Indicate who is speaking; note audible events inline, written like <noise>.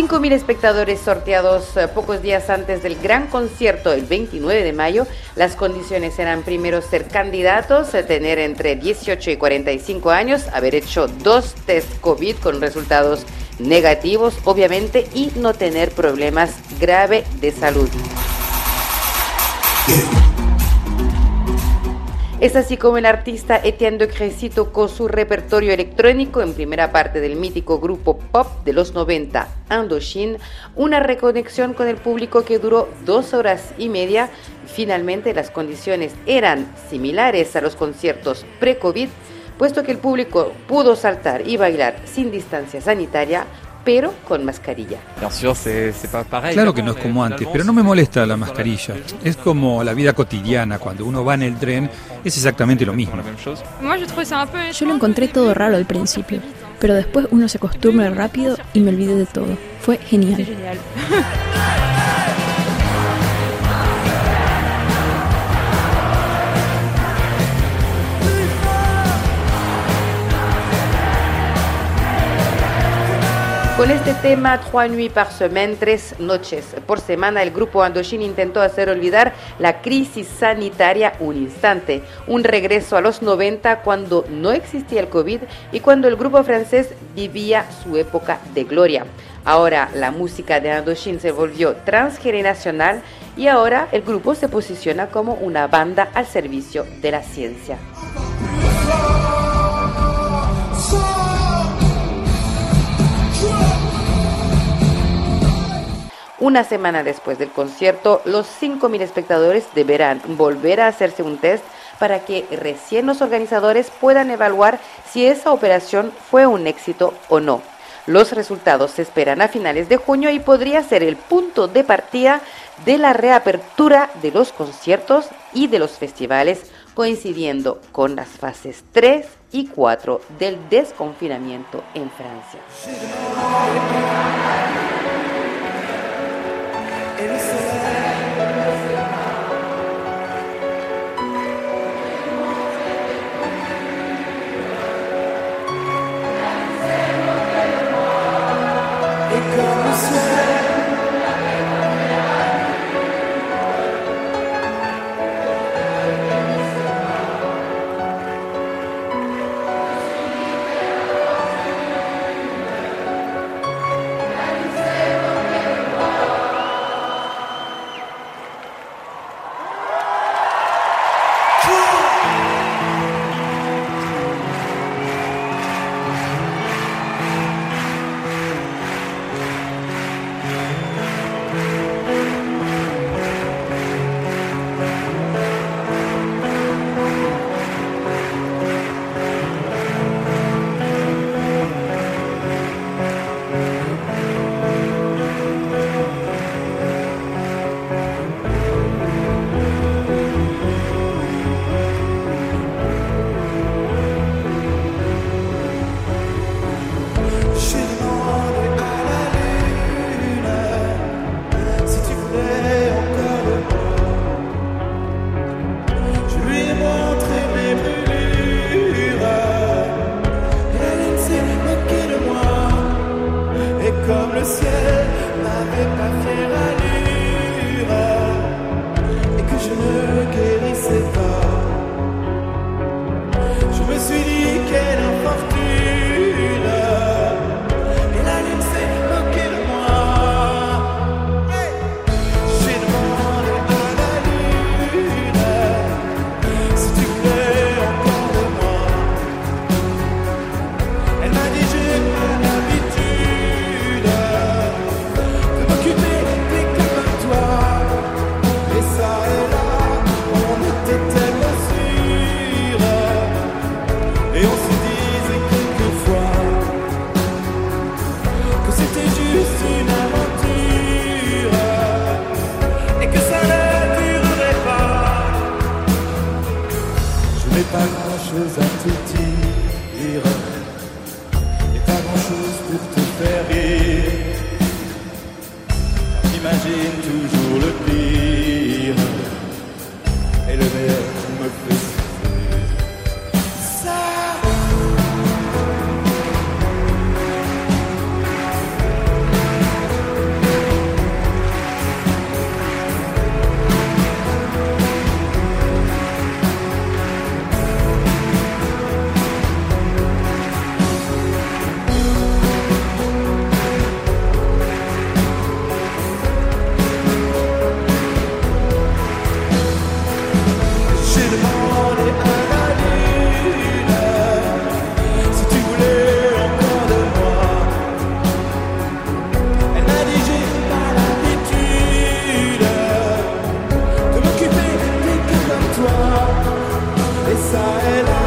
Speaker 1: 5.000 espectadores sorteados eh, pocos días antes del gran concierto el 29 de mayo. Las condiciones eran primero ser candidatos, eh, tener entre 18 y 45 años, haber hecho dos test COVID con resultados negativos, obviamente, y no tener problemas graves de salud. Es así como el artista Etienne de Crécy tocó su repertorio electrónico en primera parte del mítico grupo pop de los 90, Indochine, una reconexión con el público que duró dos horas y media. Finalmente las condiciones eran similares a los conciertos pre-COVID, puesto que el público pudo saltar y bailar sin distancia sanitaria, pero con mascarilla.
Speaker 2: Claro
Speaker 3: que no es como antes, pero no me molesta la mascarilla. Es como la vida cotidiana, cuando uno va en el tren, es exactamente lo mismo.
Speaker 4: Yo lo encontré todo raro al
Speaker 5: principio, pero después uno se acostumbra rápido y me olvidé de todo. Fue genial.
Speaker 4: <laughs>
Speaker 1: Con este tema, Trois nuits par semaine, tres noches por semana, el grupo Andoshin intentó hacer olvidar la crisis sanitaria un instante, un regreso a los 90 cuando no existía el COVID y cuando el grupo francés vivía su época de gloria. Ahora la música de Andoshin se volvió transgeneracional y ahora el grupo se posiciona como una banda al servicio de la ciencia. Una semana después del concierto, los 5.000 espectadores deberán volver a hacerse un test para que recién los organizadores puedan evaluar si esa operación fue un éxito o no. Los resultados se esperan a finales de junio y podría ser el punto de partida de la reapertura de los conciertos y de los festivales, coincidiendo con las fases 3 y 4 del desconfinamiento en Francia. It comes.
Speaker 6: le ciel n'avait pas fière allure et que je ne guérissais pas. pas grand chose à te dire, et pas grand chose pour te faire rire. J'imagine toujours le pire. Israel.